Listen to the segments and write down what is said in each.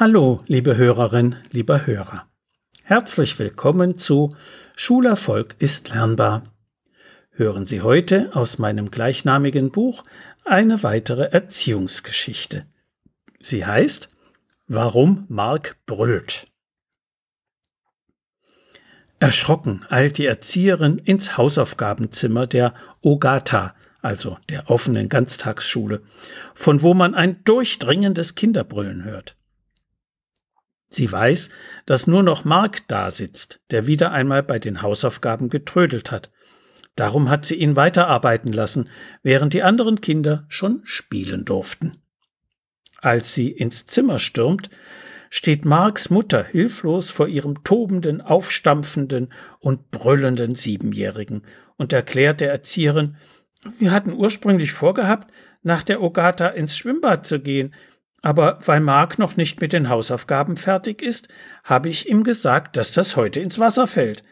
Hallo, liebe Hörerin, lieber Hörer. Herzlich willkommen zu Schulerfolg ist lernbar. Hören Sie heute aus meinem gleichnamigen Buch eine weitere Erziehungsgeschichte. Sie heißt Warum Mark brüllt. Erschrocken eilt die Erzieherin ins Hausaufgabenzimmer der Ogata, also der offenen Ganztagsschule, von wo man ein durchdringendes Kinderbrüllen hört. Sie weiß, dass nur noch Mark da sitzt, der wieder einmal bei den Hausaufgaben getrödelt hat. Darum hat sie ihn weiterarbeiten lassen, während die anderen Kinder schon spielen durften. Als sie ins Zimmer stürmt, steht Marks Mutter hilflos vor ihrem tobenden, aufstampfenden und brüllenden Siebenjährigen und erklärt der Erzieherin, wir hatten ursprünglich vorgehabt, nach der Ogata ins Schwimmbad zu gehen, aber weil Mark noch nicht mit den Hausaufgaben fertig ist, habe ich ihm gesagt, dass das heute ins Wasser fällt.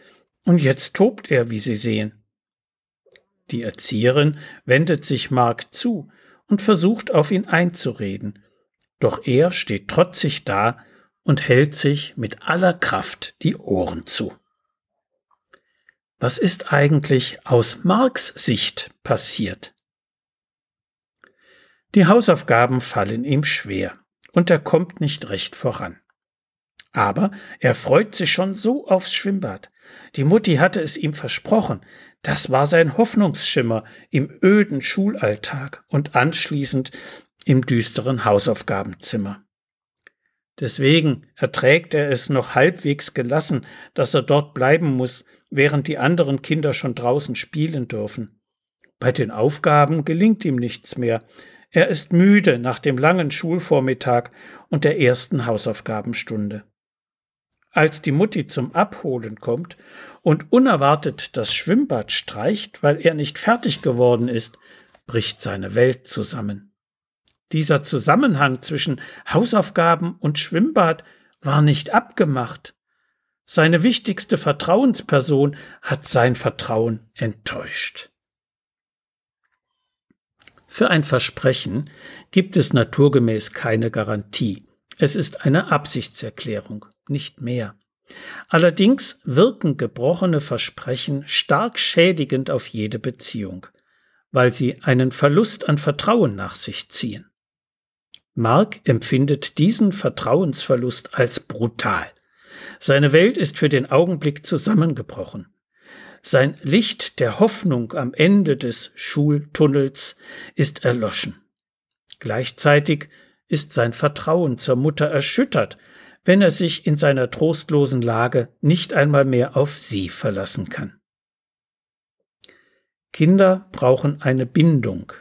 Und jetzt tobt er, wie Sie sehen. Die Erzieherin wendet sich Mark zu und versucht auf ihn einzureden. Doch er steht trotzig da und hält sich mit aller Kraft die Ohren zu. Was ist eigentlich aus Marks Sicht passiert? Die Hausaufgaben fallen ihm schwer, und er kommt nicht recht voran. Aber er freut sich schon so aufs Schwimmbad. Die Mutti hatte es ihm versprochen, das war sein Hoffnungsschimmer im öden Schulalltag und anschließend im düsteren Hausaufgabenzimmer. Deswegen erträgt er es noch halbwegs gelassen, dass er dort bleiben muss, während die anderen Kinder schon draußen spielen dürfen. Bei den Aufgaben gelingt ihm nichts mehr, er ist müde nach dem langen Schulvormittag und der ersten Hausaufgabenstunde. Als die Mutti zum Abholen kommt und unerwartet das Schwimmbad streicht, weil er nicht fertig geworden ist, bricht seine Welt zusammen. Dieser Zusammenhang zwischen Hausaufgaben und Schwimmbad war nicht abgemacht. Seine wichtigste Vertrauensperson hat sein Vertrauen enttäuscht. Für ein Versprechen gibt es naturgemäß keine Garantie. Es ist eine Absichtserklärung, nicht mehr. Allerdings wirken gebrochene Versprechen stark schädigend auf jede Beziehung, weil sie einen Verlust an Vertrauen nach sich ziehen. Mark empfindet diesen Vertrauensverlust als brutal. Seine Welt ist für den Augenblick zusammengebrochen. Sein Licht der Hoffnung am Ende des Schultunnels ist erloschen. Gleichzeitig ist sein Vertrauen zur Mutter erschüttert, wenn er sich in seiner trostlosen Lage nicht einmal mehr auf sie verlassen kann. Kinder brauchen eine Bindung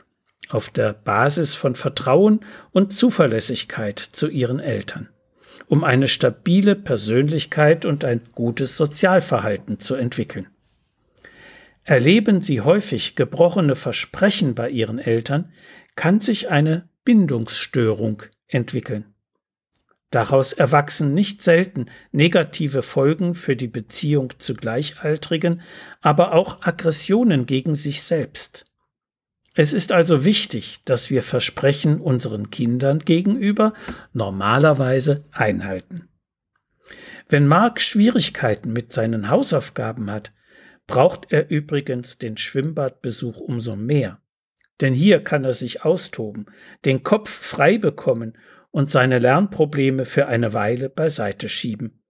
auf der Basis von Vertrauen und Zuverlässigkeit zu ihren Eltern, um eine stabile Persönlichkeit und ein gutes Sozialverhalten zu entwickeln. Erleben sie häufig gebrochene Versprechen bei ihren Eltern, kann sich eine Bindungsstörung entwickeln. Daraus erwachsen nicht selten negative Folgen für die Beziehung zu Gleichaltrigen, aber auch Aggressionen gegen sich selbst. Es ist also wichtig, dass wir Versprechen unseren Kindern gegenüber normalerweise einhalten. Wenn Mark Schwierigkeiten mit seinen Hausaufgaben hat, braucht er übrigens den Schwimmbadbesuch umso mehr. Denn hier kann er sich austoben, den Kopf frei bekommen und seine Lernprobleme für eine Weile beiseite schieben.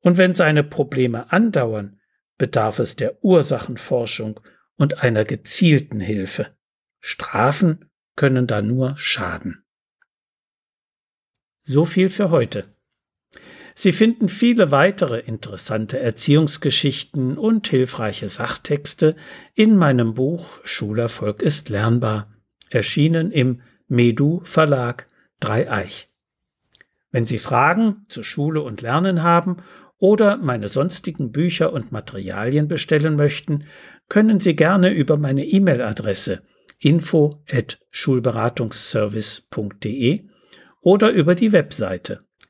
Und wenn seine Probleme andauern, bedarf es der Ursachenforschung und einer gezielten Hilfe. Strafen können da nur schaden. So viel für heute. Sie finden viele weitere interessante Erziehungsgeschichten und hilfreiche Sachtexte in meinem Buch Schulerfolg ist lernbar, erschienen im Medu Verlag Dreieich. Wenn Sie Fragen zu Schule und Lernen haben oder meine sonstigen Bücher und Materialien bestellen möchten, können Sie gerne über meine E-Mail-Adresse info at schulberatungsservice.de oder über die Webseite